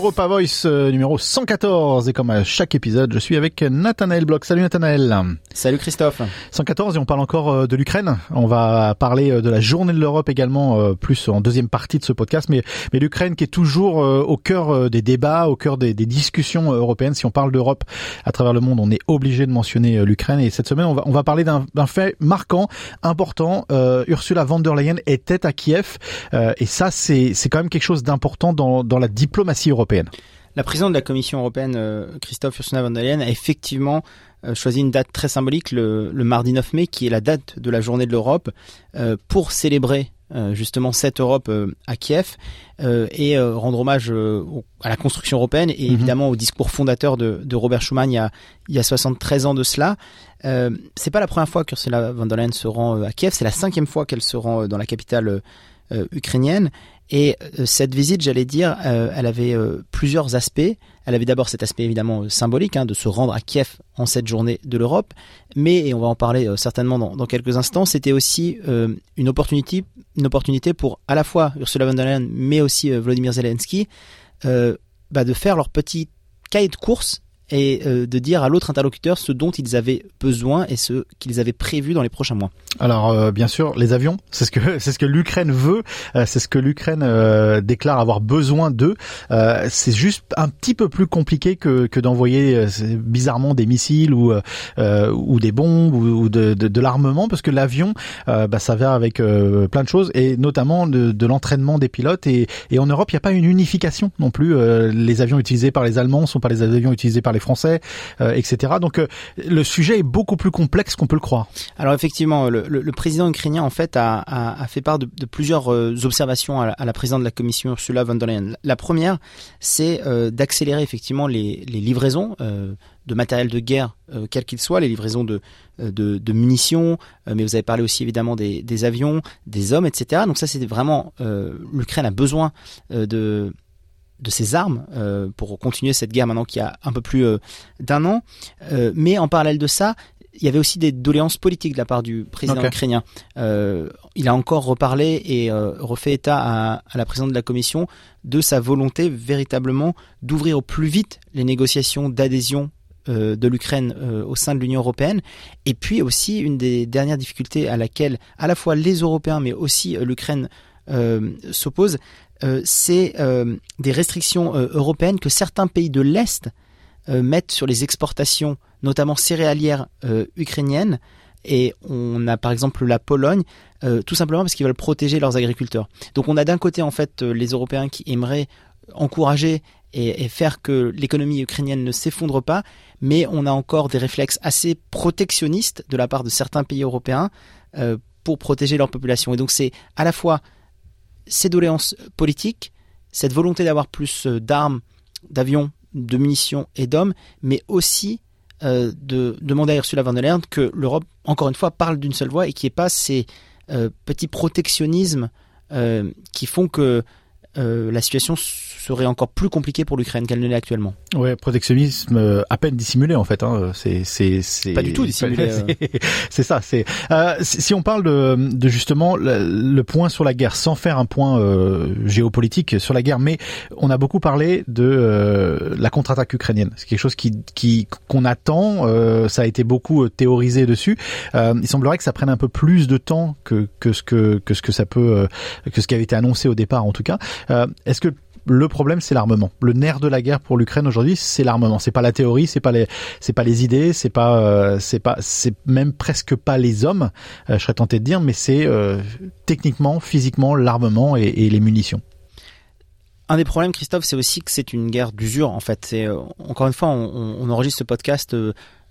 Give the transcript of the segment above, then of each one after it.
Europa Voice euh, numéro 114 et comme à chaque épisode je suis avec Nathanaël Bloch. Salut Nathanaël. Salut Christophe. 114 et on parle encore euh, de l'Ukraine. On va parler euh, de la journée de l'Europe également plus en deuxième partie de ce podcast mais mais l'Ukraine qui est toujours au cœur des débats, au cœur des, des discussions européennes. Si on parle d'Europe à travers le monde, on est obligé de mentionner l'Ukraine et cette semaine on va on va parler d'un fait marquant, important. Ursula von der Leyen était à Kiev et ça c'est c'est quand même quelque chose d'important dans dans la diplomatie européenne. La présidente de la Commission européenne, euh, Christophe Ursula von der Leyen, a effectivement euh, choisi une date très symbolique, le, mardi 9 mai, qui est la date de la journée de l'Europe, euh, pour célébrer justement cette Europe à Kiev et rendre hommage à la construction européenne et mhm. évidemment au discours fondateur de, Robert Schuman il y, a, il y a 73 ans de cela. c'est pas la première fois qu'Ursula von der Leyen se rend à Kiev, c'est la cinquième fois qu'elle se rend dans la capitale ukrainienne et euh, cette visite, j'allais dire, euh, elle avait euh, plusieurs aspects. Elle avait d'abord cet aspect évidemment symbolique hein, de se rendre à Kiev en cette journée de l'Europe, mais et on va en parler certainement dans, dans, quelques instants. C'était aussi une opportunité, une opportunité pour à la fois Ursula von der Leyen, mais aussi Vladimir Zelensky, bah, de faire leur petit cahier de course et euh, de dire à l'autre interlocuteur ce dont ils avaient besoin et ce qu'ils avaient prévu dans les prochains mois. Alors euh, bien sûr, les avions, c'est ce que c'est ce que l'Ukraine veut, euh, c'est ce que l'Ukraine déclare avoir besoin d'eux. c'est juste un petit peu plus compliqué que, que d'envoyer bizarrement des missiles ou ou des bombes ou, de, de, de l'armement parce que l'avion, bah, ça va avec plein de choses et notamment de, de l'entraînement des pilotes et, et en Europe il n'y a pas une unification non plus. les avions utilisés par les Allemands sont pas les avions utilisés par les Français, euh, etc. Donc euh, le sujet est beaucoup plus complexe qu'on peut le croire. Alors effectivement, le, président ukrainien en fait a, fait part de, plusieurs euh, observations à la, présidente de la Commission Ursula von der Leyen. La première, c'est d'accélérer effectivement les, livraisons de matériel de guerre, quel qu'il les livraisons de, munitions, mais vous avez parlé aussi évidemment des avions, des hommes, etc. Donc ça, c'est vraiment l'Ukraine a besoin de de ses armes euh, pour continuer cette guerre maintenant qu'il y a un peu plus euh, d'un an. Euh, mais en parallèle de ça, il y avait aussi des doléances politiques de la part du président ukrainien. il a encore reparlé et refait état à, la présidente de la commission de sa volonté véritablement d'ouvrir au plus vite les négociations d'adhésion de l'Ukraine au sein de l'Union européenne. Et puis aussi une des dernières difficultés à laquelle à la fois les Européens mais aussi l'Ukraine s'opposent, euh, c'est euh, des restrictions euh, européennes que certains pays de l'Est mettent sur les exportations, notamment céréalières ukrainiennes. Et on a par exemple la Pologne, tout simplement parce qu'ils veulent protéger leurs agriculteurs. Donc on a d'un côté en fait les Européens qui aimeraient encourager et, faire que l'économie ukrainienne ne s'effondre pas, mais on a encore des réflexes assez protectionnistes de la part de certains pays européens pour protéger leur population. Et donc c'est à la fois ces doléances politiques, cette volonté d'avoir plus euh, d'armes, d'avions, de munitions et d'hommes, mais aussi euh, de demander à Ursula von der Leyen que l'Europe, encore une fois, parle d'une seule voix et qu'il n'y ait pas ces euh, petits protectionnismes qui font que la situation serait encore plus compliqué pour l'Ukraine qu'elle ne l'est actuellement. Ouais, protectionnisme euh, à peine dissimulé en fait. Hein. C'est c'est c'est pas du tout dissimulé. Euh. c'est ça. C'est euh, si on parle de, de justement le, point sur la guerre, sans faire un point euh, géopolitique sur la guerre, mais on a beaucoup parlé de la contre-attaque ukrainienne. C'est quelque chose qui qui qu'on attend. ça a été beaucoup théorisé dessus. il semblerait que ça prenne un peu plus de temps que que ce que que ce que ça peut que ce qui avait été annoncé au départ en tout cas. Est-ce que le problème, c'est l'armement? Le nerf de la guerre pour l'Ukraine aujourd'hui, c'est l'armement. C'est pas la théorie, c'est pas les, c'est pas les idées, c'est pas, euh, c'est pas, c'est même presque pas les hommes. Euh, je serais tenté de dire, mais c'est euh, techniquement, physiquement, l'armement et, les munitions. Un des problèmes, Christophe, c'est aussi que c'est une guerre d'usure. En fait, c'est encore une fois, on, enregistre ce podcast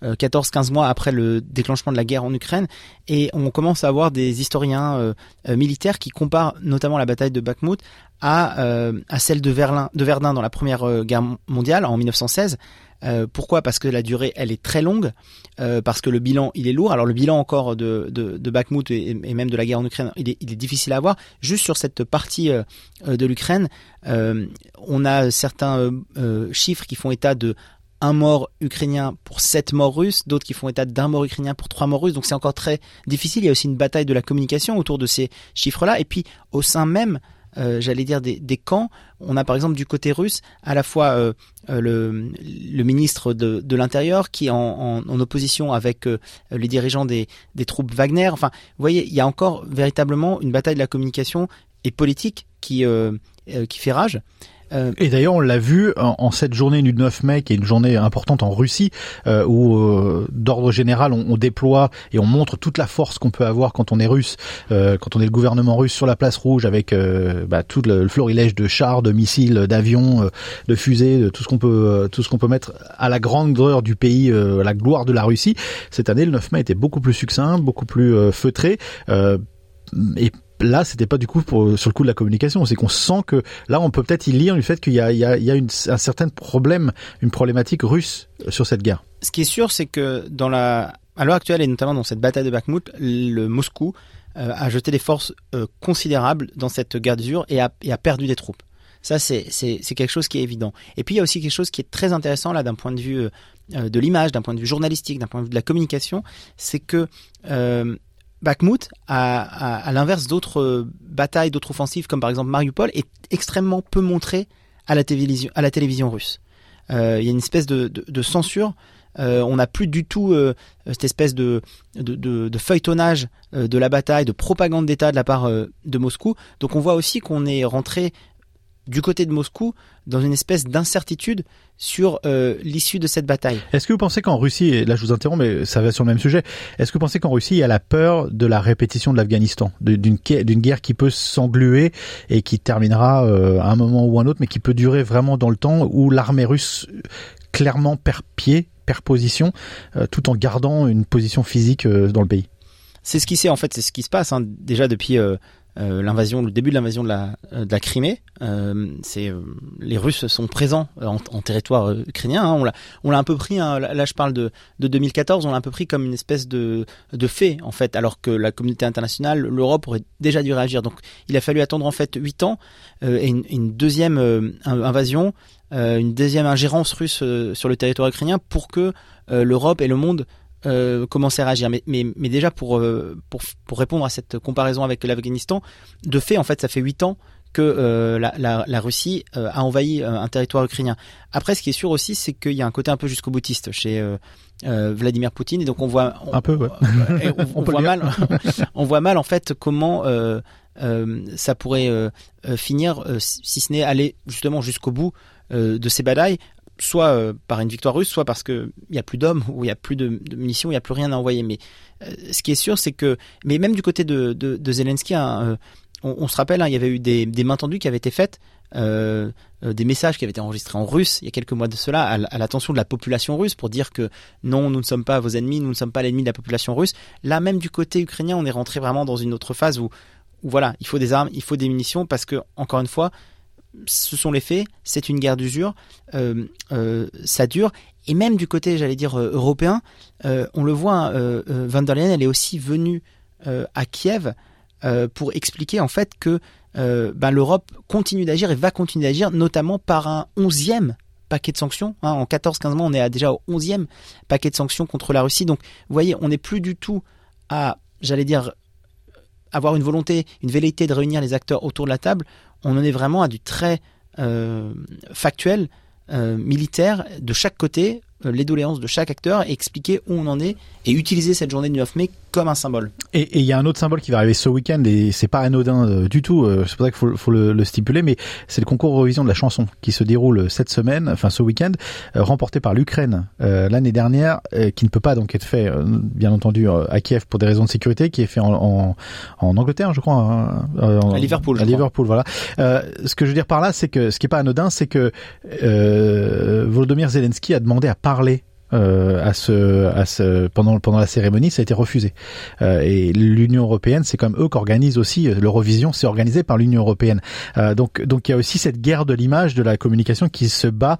14-15 mois après le déclenchement de la guerre en Ukraine, et on commence à avoir des historiens militaires qui comparent notamment la bataille de Bakhmut à, euh, celle de, Verdun dans la Première euh, Guerre mondiale en 1916. Euh, pourquoi? Parce que la durée, elle est très longue, euh, parce que le bilan, il est lourd. Alors le bilan encore de, de, de Bakhmut et, même de la guerre en Ukraine, il est, il est difficile à avoir. Juste sur cette partie euh, de l'Ukraine, on a certains chiffres qui font état de un mort ukrainien pour sept morts russes, d'autres qui font état d'un mort ukrainien pour trois morts russes. Donc c'est encore très difficile. Il y a aussi une bataille de la communication autour de ces chiffres-là. Et puis au sein même, euh, j'allais dire des, camps, on a par exemple du côté russe à la fois euh, euh, le, ministre de, l'Intérieur qui est en, opposition avec les dirigeants des, des troupes Wagner. Enfin, vous voyez, il y a encore véritablement une bataille de la communication et politique qui qui fait rage. Euh, et d'ailleurs, on l'a vu en, cette journée du 9 mai, qui est une journée importante en Russie, euh, où euh, d'ordre général, on, déploie et on montre toute la force qu'on peut avoir quand on est russe, quand on est le gouvernement russe sur la place rouge, avec bah, tout le, florilège de chars, de missiles, d'avions, de fusées, de tout ce qu'on peut, tout ce qu'on peut mettre à la grande grandeur du pays, à la gloire de la Russie. Cette année, le 9 mai était beaucoup plus succinct, beaucoup plus feutré. et là, c'était pas du coup sur le coup de la communication. C'est qu'on sent que là, on peut peut-être y lire du fait qu'il y a, un certain problème, une problématique russe sur cette guerre. Ce qui est sûr, c'est que dans la, à l'heure actuelle et notamment dans cette bataille de Bakhmut, le Moscou euh, a jeté des forces euh, considérables dans cette guerre d'usure et a, perdu des troupes. Ça, c'est quelque chose qui est évident. Et puis, il y a aussi quelque chose qui est très intéressant là d'un point de vue euh, de l'image, d'un point de vue journalistique, d'un point de vue de la communication, c'est que euh, Bakhmut, à, l'inverse d'autres euh, batailles, d'autres offensives, comme par exemple Mariupol, est extrêmement peu montré à la télévision, russe. Euh, il y a une espèce de, censure. Euh, on n'a plus du tout cette espèce de, feuilletonnage de la bataille, de propagande d'État de la part de Moscou. Donc on voit aussi qu'on est rentré du côté de Moscou dans une espèce d'incertitude sur euh, l'issue de cette bataille. Est-ce que vous pensez qu'en Russie, et là je vous interromps, mais ça va sur le même sujet, est-ce que vous pensez qu'en Russie, il y a la peur de la répétition de l'Afghanistan, d'une guerre qui peut s'engluer et qui terminera euh, à un moment ou un autre, mais qui peut durer vraiment dans le temps, où l'armée russe clairement perd pied, perd position, euh, tout en gardant une position physique dans le pays? C'est ce qui s'est en fait, c'est ce qui se passe hein, déjà depuis euh, l'invasion, le début de l'invasion de la, euh, Crimée. Euh, c'est les Russes sont présents en, territoire ukrainien. Hein. on l'a, un peu pris. Hein, là, je parle de, de 2014. On l'a un peu pris comme une espèce de, fait en fait, alors que la communauté internationale, l'Europe aurait déjà dû réagir. Donc, il a fallu attendre en fait huit ans et une, deuxième invasion, une deuxième ingérence russe sur le territoire ukrainien pour que l'Europe et le monde euh, commencer à réagir. Mais, mais, mais déjà pour, euh, pour, pour répondre à cette comparaison avec l'Afghanistan, de fait, en fait, ça fait huit ans que euh, la, la, la, Russie euh, a envahi un territoire ukrainien. Après, ce qui est sûr aussi, c'est qu'il y a un côté un peu jusqu'au boutiste chez Vladimir Poutine, et donc on voit un peu, ouais. on, voit mal, on voit mal en fait comment ça pourrait finir, si ce n'est aller justement jusqu'au bout de ces batailles soit euh, par une victoire russe, soit parce qu'il n'y a plus d'hommes, ou il n'y a plus de, munitions, il n'y a plus rien à envoyer. Mais euh, ce qui est sûr, c'est que, mais même du côté de, de, Zelensky, hein, euh, on, se rappelle, hein, il y avait eu des, mains tendues qui avaient été faites, des messages qui avaient été enregistrés en russe il y a quelques mois de cela, à, l'attention de la population russe pour dire que non, nous ne sommes pas vos ennemis, nous ne sommes pas l'ennemi de la population russe. Là, même du côté ukrainien, on est rentré vraiment dans une autre phase où voilà, il faut des armes, il faut des munitions parce que encore une fois, ce sont les faits, c'est une guerre d'usure, euh, euh, ça dure. Et même du côté, j'allais dire, euh, européen, on le voit, euh, Van der Leyen, elle est aussi venue à Kiev pour expliquer en fait que ben, l'Europe continue d'agir et va continuer d'agir, notamment par un onzième paquet de sanctions. Hein. en 14-15 mois, on est déjà au onzième paquet de sanctions contre la Russie. Donc, vous voyez, on n'est plus du tout à, j'allais dire, avoir une volonté, une velléité de réunir les acteurs autour de la table on en est vraiment à du très euh, factuel, euh, militaire, de chaque côté, euh, les doléances de chaque acteur, et expliquer où on en est, et utiliser cette journée du 9 mai comme un symbole. Et il y a un autre symbole qui va arriver ce week-end et c'est pas anodin euh, du tout. Euh, c'est pour ça qu'il faut, faut le, le, stipuler, mais c'est le concours Eurovision de la chanson qui se déroule cette semaine, enfin ce week-end, euh, remporté par l'Ukraine l'année dernière, qui ne peut pas donc être fait, bien entendu, à Kiev pour des raisons de sécurité, qui est fait en, en, en Angleterre, je crois, hein, à Liverpool. À Liverpool, voilà. ce que je veux dire par là, c'est que ce qui est pas anodin, c'est que Volodymyr Zelensky a demandé à parler euh, à ce, pendant, pendant la cérémonie, ça a été refusé. Euh, et l'Union européenne, c'est comme eux qu'organisent aussi euh, l'Eurovision, c'est organisé par l'Union européenne. Donc, donc il y a aussi cette guerre de l'image, de la communication qui se bat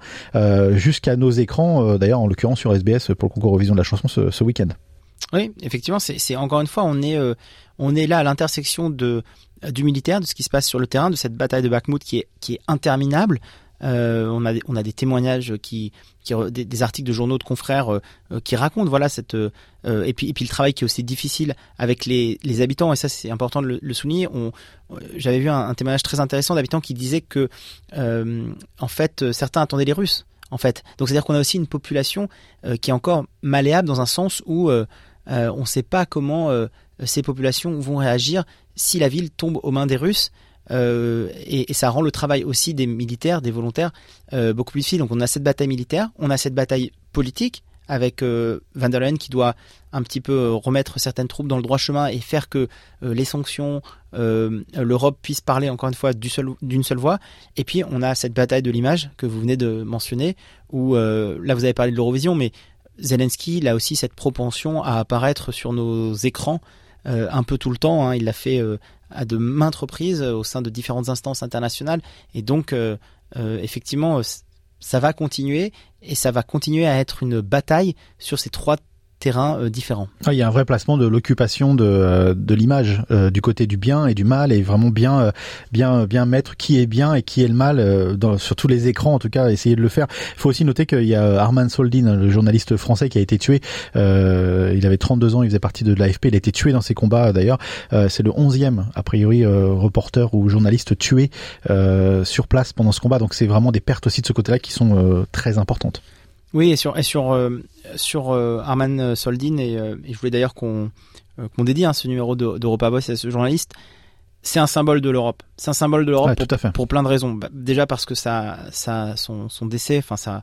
jusqu'à nos écrans. D'ailleurs, en l'occurrence sur SBS pour le concours Eurovision de la chanson ce, ce week-end. Oui, effectivement, c'est encore une fois, on est, on est là à l'intersection de du militaire, de ce qui se passe sur le terrain, de cette bataille de Bakhmut qui est, qui est interminable. On a on a des témoignages qui, des, articles de journaux de confrères qui racontent voilà cette et puis et puis le travail qui est aussi difficile avec les, habitants et ça c'est important de le, souligner. J'avais vu un, un, témoignage très intéressant d'habitants qui disaient que en fait certains attendaient les Russes en fait. Donc c'est-à-dire qu'on a aussi une population qui est encore malléable dans un sens où on ne sait pas comment ces populations vont réagir si la ville tombe aux mains des Russes. Euh, et, ça rend le travail aussi des militaires, des volontaires, euh, beaucoup plus difficile. Donc on a cette bataille militaire, on a cette bataille politique avec euh, Van der Leyen qui doit un petit peu remettre certaines troupes dans le droit chemin et faire que les sanctions, l'Europe puisse parler encore une fois d'une seule, voix. Et puis on a cette bataille de l'image que vous venez de mentionner, où là vous avez parlé de l'Eurovision, mais Zelensky a aussi cette propension à apparaître sur nos écrans un peu tout le temps. Hein. Il l'a fait à de maintes reprises euh, au sein de différentes instances internationales. Et donc, effectivement, ça va continuer et ça va continuer à être une bataille sur ces trois terrains euh, différents. Ah, il y a un vrai placement de l'occupation de, euh, de l'image euh, du côté du bien et du mal et vraiment bien bien bien mettre qui est bien et qui est le mal dans, sur tous les écrans en tout cas essayer de le faire. Il faut aussi noter qu'il y a Arman Soldin, le journaliste français qui a été tué. il avait 32 ans, il faisait partie de l'AFP, il a été tué dans ces combats d'ailleurs. c'est le 11e a priori reporter ou journaliste tué sur place pendant ce combat. Donc c'est vraiment des pertes aussi de ce côté-là qui sont très importantes. Oui, et sur et sur euh, sur euh, Arman Soldin et, euh, et je voulais d'ailleurs qu'on dédie hein, ce numéro d'Europa Boss à ce journaliste. C'est un symbole de l'Europe. C'est un symbole de l'Europe pour, pour, plein de raisons. Bah, déjà parce que ça, ça, son, son décès, enfin sa,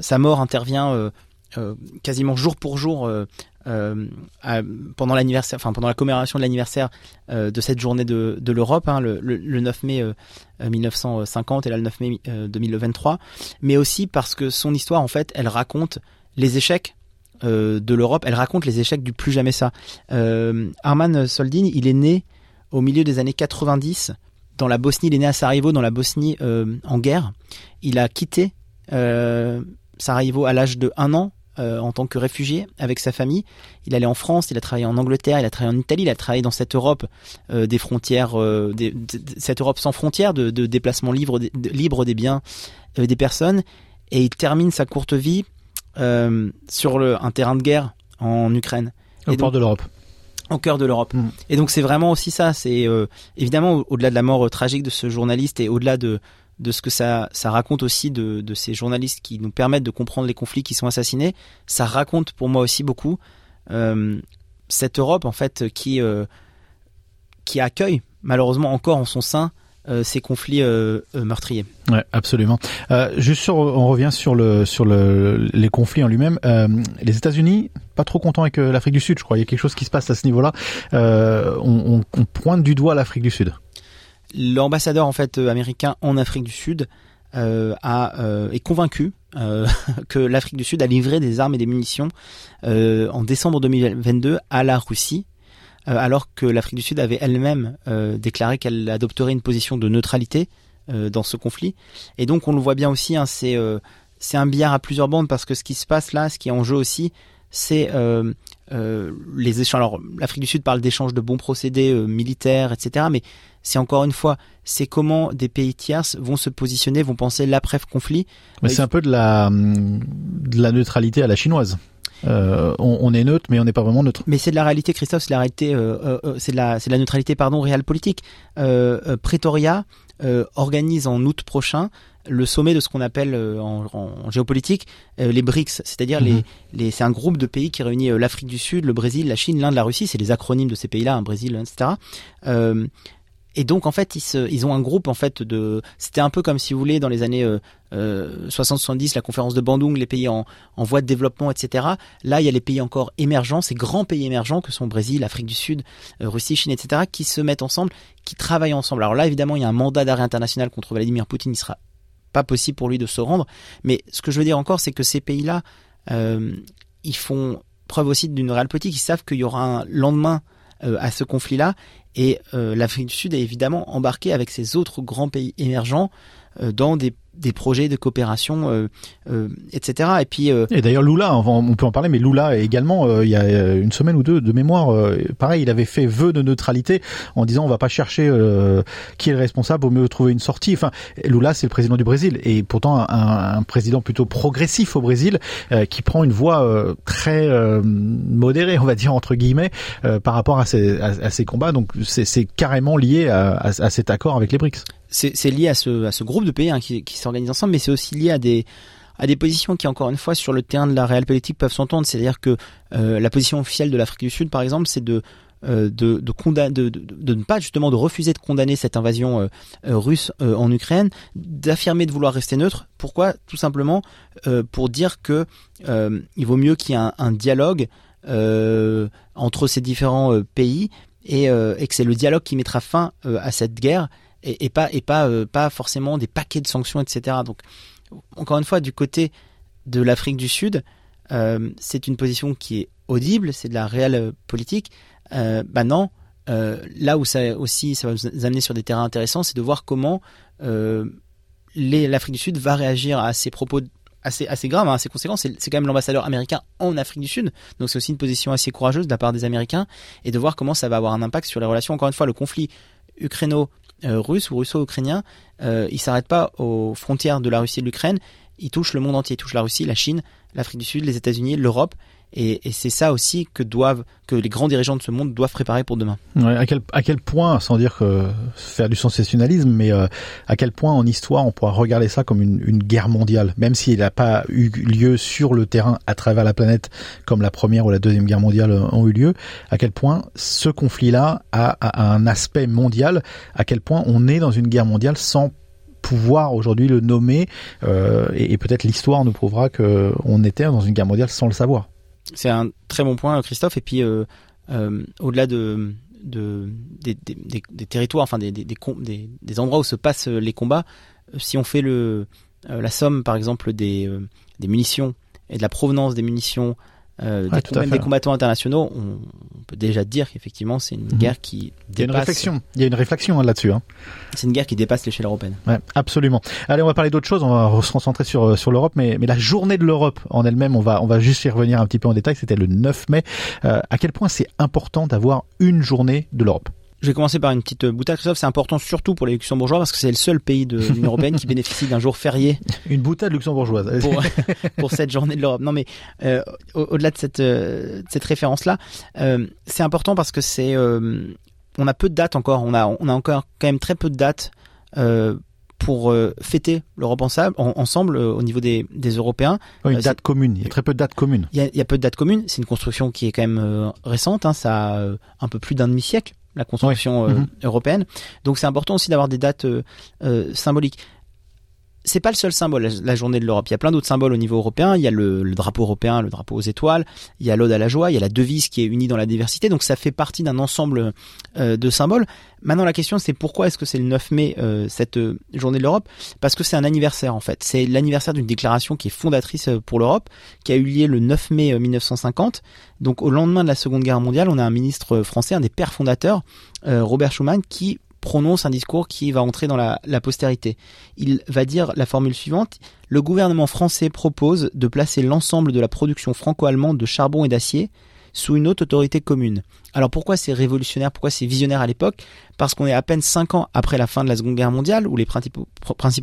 sa mort intervient quasiment jour pour jour euh, pendant l'anniversaire, enfin pendant la commémoration de l'anniversaire euh, de cette journée de, de l'Europe, hein, le, le, 9 mai 1950 euh, et là le 9 mai 2023, mais aussi parce que son histoire en fait, elle raconte les échecs de l'Europe, elle raconte les échecs du plus jamais ça. Arman Soldin, il est né au milieu des années 90 dans la Bosnie, il est né à Sarajevo dans la Bosnie en guerre. Il a quitté Sarajevo à l'âge de 1 an euh, en tant que réfugié avec sa famille. Il allait en France, il a travaillé en Angleterre, il a travaillé en Italie, il a travaillé dans cette Europe euh, des frontières, euh, cette Europe sans frontières, de, de déplacement libre, de, libre des biens, des personnes. Et il termine sa courte vie sur le, un terrain de guerre en Ukraine. Au port de l'Europe au cœur de l'Europe. Mm. Et donc c'est vraiment aussi ça. C'est évidemment au-delà de la mort tragique de ce journaliste et au-delà de de ce que ça, raconte aussi de, ces journalistes qui nous permettent de comprendre les conflits qui sont assassinés. Ça raconte pour moi aussi beaucoup euh, cette Europe en fait qui euh, qui accueille malheureusement encore en son sein euh, ces conflits meurtriers. Ouais, absolument. juste sur, on revient sur le sur le, les conflits en lui-même. les États-Unis, pas trop contents avec l'Afrique du Sud, je crois. Il y a quelque chose qui se passe à ce niveau-là. On, pointe du doigt l'Afrique du Sud l'ambassadeur en fait euh, américain en Afrique du Sud euh, a, euh, est convaincu que l'Afrique du Sud a livré des armes et des munitions en décembre 2022 à la Russie, alors que l'Afrique du Sud avait elle-même déclaré qu'elle adopterait une position de neutralité dans ce conflit. Et donc on le voit bien aussi, hein, c'est c'est un billard à plusieurs bandes parce que ce qui se passe là, ce qui est en jeu aussi, c'est les échanges. Alors l'Afrique du Sud parle d'échanges de bons procédés militaires, etc. Mais c'est encore une fois, c'est comment des pays tierces vont se positionner, vont penser l'après-conflit. Mais c'est un peu de la, de la neutralité à la chinoise. Euh, on, est neutre, mais on n'est pas vraiment neutre. Mais c'est de la réalité, Christophe. C'est la réalité. Euh, euh, c'est de la, c'est de la neutralité, pardon, réelle politique. Pretoria organise en août prochain le sommet de ce qu'on appelle en, géopolitique les BRICS, c'est-à-dire les, mhm. les c'est un groupe de pays qui réunit l'Afrique du Sud, le Brésil, la Chine, l'Inde, la Russie, c'est les acronymes de ces pays-là, un Brésil, etc. Et donc en fait ils, se, ils ont un groupe en fait de c'était un peu comme si vous voulez dans les années euh, 60-70 euh, la conférence de Bandung les pays en, en voie de développement etc. Là il y a les pays encore émergents ces grands pays émergents que sont Brésil, Afrique du Sud, euh, Russie, Chine etc. qui se mettent ensemble, qui travaillent ensemble. Alors là évidemment il y a un mandat d'arrêt international contre Vladimir Poutine, il sera pas possible pour lui de se rendre. Mais ce que je veux dire encore c'est que ces pays là euh, ils font preuve aussi d'une réelle politique, ils savent qu'il y aura un lendemain à ce conflit-là et euh, l'Afrique du Sud est évidemment embarquée avec ses autres grands pays émergents dans des des projets de coopération, euh, euh, etc. Et puis euh, et d'ailleurs Lula, on peut en parler, mais Lula également, il y a une semaine ou deux de mémoire, pareil, il avait fait vœu de neutralité en disant on va pas chercher qui est le responsable, au mieux trouver une sortie. Enfin, Lula c'est le président du Brésil et pourtant un, un président plutôt progressif au Brésil qui prend une voie très modérée, on va dire entre guillemets, par rapport à ces, à, combats. Donc c'est carrément lié à, à, à cet accord avec les BRICS c'est lié à ce, groupe de pays hein, qui, qui s'organisent ensemble, mais c'est aussi lié à des positions qui, encore une fois, sur le terrain de la réelle politique, peuvent s'entendre. C'est-à-dire que euh, la position officielle de l'Afrique du Sud, par exemple, c'est de euh, ne pas justement de refuser de condamner cette invasion euh, russe en Ukraine, d'affirmer de vouloir rester neutre. Pourquoi? Tout simplement pour dire que il vaut mieux qu'il y ait un, dialogue entre ces différents pays et que c'est le dialogue qui mettra fin à cette guerre et, pas et pas euh, pas forcément des paquets de sanctions, etc. Donc encore une fois, du côté de l'Afrique du Sud, euh, c'est une position qui est audible, c'est de la réelle euh, politique. Euh, bah non, là où ça aussi ça va nous amener sur des terrains intéressants, c'est de voir comment l'Afrique du Sud va réagir à ces propos assez, assez graves, hein, assez conséquents. C'est, quand même l'ambassadeur américain en Afrique du Sud, donc c'est aussi une position assez courageuse de la part des Américains, et de voir comment ça va avoir un impact sur les relations. Encore une fois, le conflit ukraino euh, russe ou russo-ukrainien, euh, il s'arrête pas aux frontières de la Russie et de l'Ukraine, il touche le monde entier, il touche la Russie, la Chine, l'Afrique du Sud, les États-Unis, l'Europe. Et, c'est ça aussi que doivent, que les grands dirigeants de ce monde doivent préparer pour demain. à quel à quel point, sans dire que faire du sensationnalisme, mais euh, à quel point en histoire on pourra regarder ça comme une, guerre mondiale, même s'il n'a pas eu lieu sur le terrain à travers la planète comme la première ou la deuxième guerre mondiale ont eu lieu. À quel point ce conflit-là a un aspect mondial. À quel point on est dans une guerre mondiale sans pouvoir aujourd'hui le nommer euh, et, peut-être l'histoire nous prouvera que on était dans une guerre mondiale sans le savoir. C'est un très bon point, Christophe. Et puis, euh, euh, au-delà de, de des, des, territoires, enfin des, des, endroits où se passent les combats, si on fait le, la somme, par exemple, des, des munitions et de la provenance des munitions, euh, même des combattants internationaux, on, peut déjà dire qu'effectivement c'est une mhm. guerre qui dépasse. Il y a une réflexion, il y a une réflexion hein, là-dessus. Hein. C'est une guerre qui dépasse l'échelle européenne. Ouais, absolument. Allez, on va parler d'autre chose. On va se concentrer sur euh, sur l'Europe, mais mais la journée de l'Europe en elle-même, on va on va juste y revenir un petit peu en détail. C'était le 9 mai. Euh, à quel point c'est important d'avoir une journée de l'Europe? Je vais commencer par une petite boutade, Christophe. C'est important surtout pour les luxembourgeois parce que c'est le seul pays de l'Union européenne qui bénéficie d'un jour férié. Une boutade luxembourgeoise. Pour, pour cette journée de l'Europe. Non, mais euh, au-delà de cette, euh, cette référence-là, euh, c'est important parce que c'est, euh, on a peu de dates encore. On a, on a encore quand même très peu de dates pour fêter l'Europe ensemble, ensemble au niveau des, des Européens. une date commune. Il y a très peu de dates communes. Il y a, il y a peu de dates communes. C'est une construction qui est quand même récente. Hein, ça a un peu plus d'un demi-siècle la construction euh, mhm. européenne. Donc c'est important aussi d'avoir des dates euh, euh, symboliques c'est pas le seul symbole, la, journée de l'Europe. Il y a plein d'autres symboles au niveau européen. Il y a le, drapeau européen, le drapeau aux étoiles. Il y a l'ode à la joie. Il y a la devise qui est unie dans la diversité. Donc ça fait partie d'un ensemble euh, de symboles. Maintenant, la question c'est pourquoi est-ce que c'est le 9 mai euh, cette euh, journée de l'Europe? Parce que c'est un anniversaire en fait. C'est l'anniversaire d'une déclaration qui est fondatrice pour l'Europe, qui a eu lieu le 9 mai 1950. Donc au lendemain de la Seconde Guerre mondiale, on a un ministre français, un des pères fondateurs, Robert Schuman, qui prononce un discours qui va entrer dans la, postérité. Il va dire la formule suivante, le gouvernement français propose de placer l'ensemble de la production franco-allemande de charbon et d'acier sous une haute autorité commune. Alors pourquoi c'est révolutionnaire, pourquoi c'est visionnaire à l'époque? Parce qu'on est à peine cinq ans après la fin de la Seconde Guerre mondiale, où les principaux,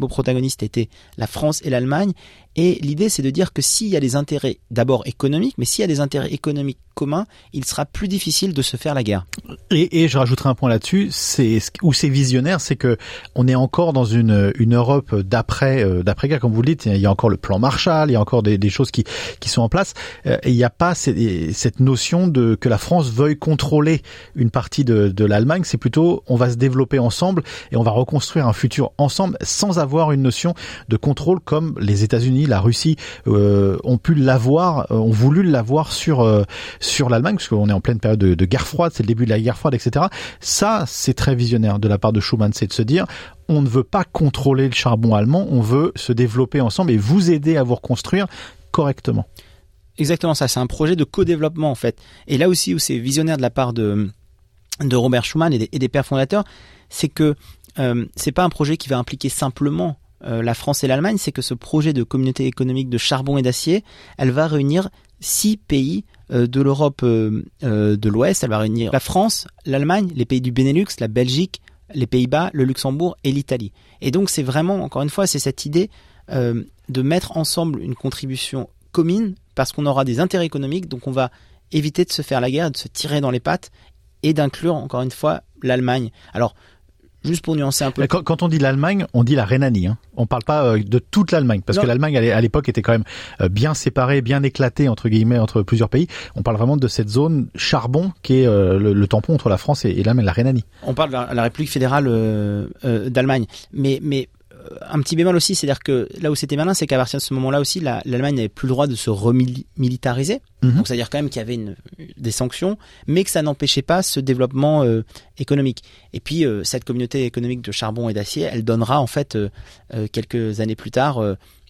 protagonistes étaient la France et l'Allemagne, et l'idée c'est de dire que s'il y a des intérêts d'abord économiques, mais s'il y a des intérêts économiques communs, il sera plus difficile de se faire la guerre. Et, je rajouterai un point là-dessus, c'est où c'est visionnaire, c'est que on est encore dans une, Europe d'après euh, guerre, comme vous le dites. Il y a encore le plan Marshall, il y a encore des, choses qui sont en place. Euh, et il n'y a pas cette notion de que la France veuille contrôler une partie de, l'Allemagne. C'est plutôt on va se développer ensemble et on va reconstruire un futur ensemble sans avoir une notion de contrôle comme les États-Unis, la Russie euh, ont pu l'avoir, ont voulu l'avoir sur sur l'Allemagne, parce qu'on est en pleine période de, guerre froide, c'est le début de la guerre froide, etc. Ça, c'est très visionnaire de la part de Schuman, c'est de se dire, on ne veut pas contrôler le charbon allemand, on veut se développer ensemble et vous aider à vous reconstruire correctement. Exactement ça, c'est un projet de co-développement en fait. Et là aussi où c'est visionnaire de la part de, de Robert Schuman et des, pères fondateurs, c'est que euh, c'est pas un projet qui va impliquer simplement la France et l'Allemagne, c'est que ce projet de communauté économique de charbon et d'acier, elle va réunir six pays de l'Europe de l'Ouest. Elle va réunir la France, l'Allemagne, les pays du Benelux, la Belgique, les Pays-Bas, le Luxembourg et l'Italie. Et donc c'est vraiment, encore une fois, c'est cette idée de mettre ensemble une contribution commune parce qu'on aura des intérêts économiques, donc on va éviter de se faire la guerre, de se tirer dans les pattes et d'inclure encore une fois l'Allemagne. Alors Juste pour nuancer un peu. Quand, on dit l'Allemagne, on dit la Rhénanie. Hein. On parle pas euh, de toute l'Allemagne, parce que l'Allemagne à l'époque était quand même euh, bien séparée, bien éclatée entre guillemets entre plusieurs pays. On parle vraiment de cette zone charbon qui est euh, le, tampon entre la France et, et la Rhénanie. On parle de la République fédérale d'Allemagne, mais mais un petit bémol aussi, c'est-à-dire que là où c'était malin, c'est qu'à partir de ce moment-là aussi, l'Allemagne n'avait plus le droit de se remilitariser. Mhm. Donc c'est-à-dire quand même qu'il y avait une, des sanctions, mais que ça n'empêchait pas ce développement euh, économique. Et puis euh, cette communauté économique de charbon et d'acier, elle donnera en fait euh, quelques années plus tard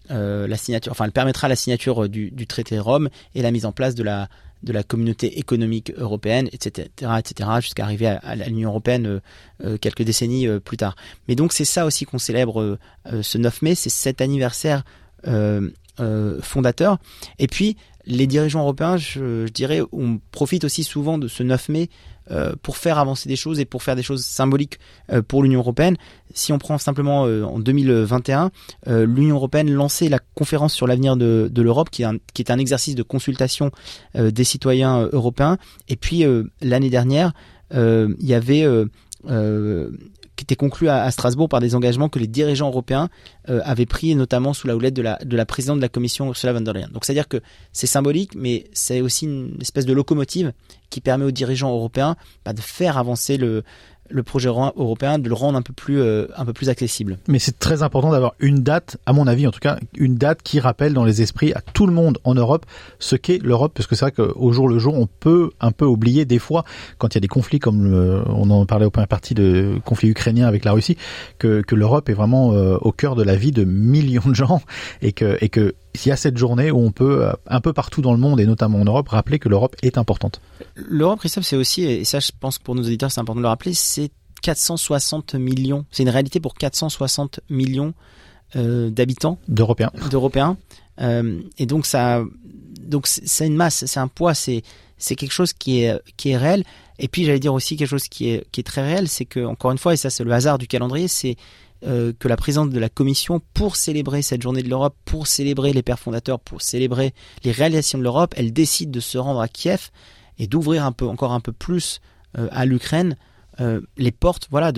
la signature, enfin elle permettra la signature du, du traité Rome et la mise en place de la de la communauté économique européenne, etc., etc., jusqu'à arriver à, l'Union européenne euh, euh, quelques décennies euh, plus tard. Mais donc c'est ça aussi qu'on célèbre ce 9 mai, c'est cet anniversaire fondateur. Et puis les dirigeants européens, je, dirais, on profite aussi souvent de ce 9 mai euh, pour faire avancer des choses et pour faire des choses symboliques euh, pour l'Union européenne. Si on prend simplement euh, en 2021, l'Union européenne lançait la conférence sur l'avenir de, l'Europe, qui, est un exercice de consultation des citoyens européens. Et puis l'année dernière, il y avait qui était conclu à, Strasbourg par des engagements que les dirigeants européens euh, avaient pris, notamment sous la houlette de la, de la présidente de la Commission, Ursula von der Leyen. Donc c'est-à-dire que c'est symbolique, mais c'est aussi une espèce de locomotive qui permet aux dirigeants européens bah, de faire avancer le, le projet européen, de le rendre un peu plus, euh, un peu plus accessible. Mais c'est très important d'avoir une date, à mon avis en tout cas, une date qui rappelle dans les esprits à tout le monde en Europe ce qu'est l'Europe, parce que c'est vrai qu'au jour le jour, on peut un peu oublier des fois, quand il y a des conflits comme on en parlait au premier parti de conflit ukrainien avec la Russie, que, l'Europe est vraiment euh, au cœur de la vie de millions de gens et que il y a cette journée où on peut, euh, un peu partout dans le monde et notamment en Europe, rappeler que l'Europe est importante. L'Europe, Christophe, c'est aussi, et ça je pense que pour nos auditeurs c'est important de le rappeler, c'est 460 millions, c'est une réalité pour 460 millions euh, d'habitants. D'Européens. D'Européens. Euh, et donc ça, donc c'est une masse, c'est un poids, c'est c'est quelque chose qui est qui est réel. Et puis j'allais dire aussi quelque chose qui est qui est très réel, c'est que encore une fois, et ça c'est le hasard du calendrier, c'est euh, que la présidente de la Commission, pour célébrer cette journée de l'Europe, pour célébrer les pères fondateurs, pour célébrer les réalisations de l'Europe, elle décide de se rendre à Kiev et d'ouvrir un peu, encore un peu plus euh, à l'Ukraine euh, les portes, voilà,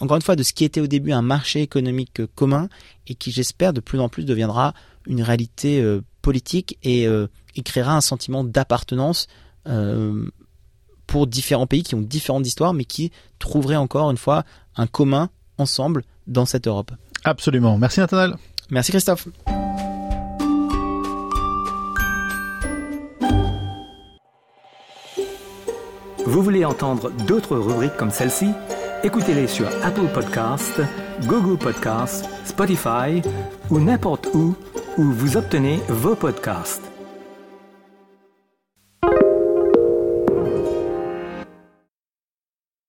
encore une fois, de ce qui était au début un marché économique commun et qui, j'espère, de plus en plus deviendra une réalité politique et, et, créera un sentiment d'appartenance pour différents pays qui ont différentes histoires, mais qui trouveraient encore une fois un commun ensemble dans cette Europe. Absolument. Merci Nathanaël. Merci Christophe. Vous voulez entendre d'autres rubriques comme celle-ci? Écoutez-les sur Apple Podcasts, Google Podcasts, Spotify ou n'importe où où vous obtenez vos podcasts.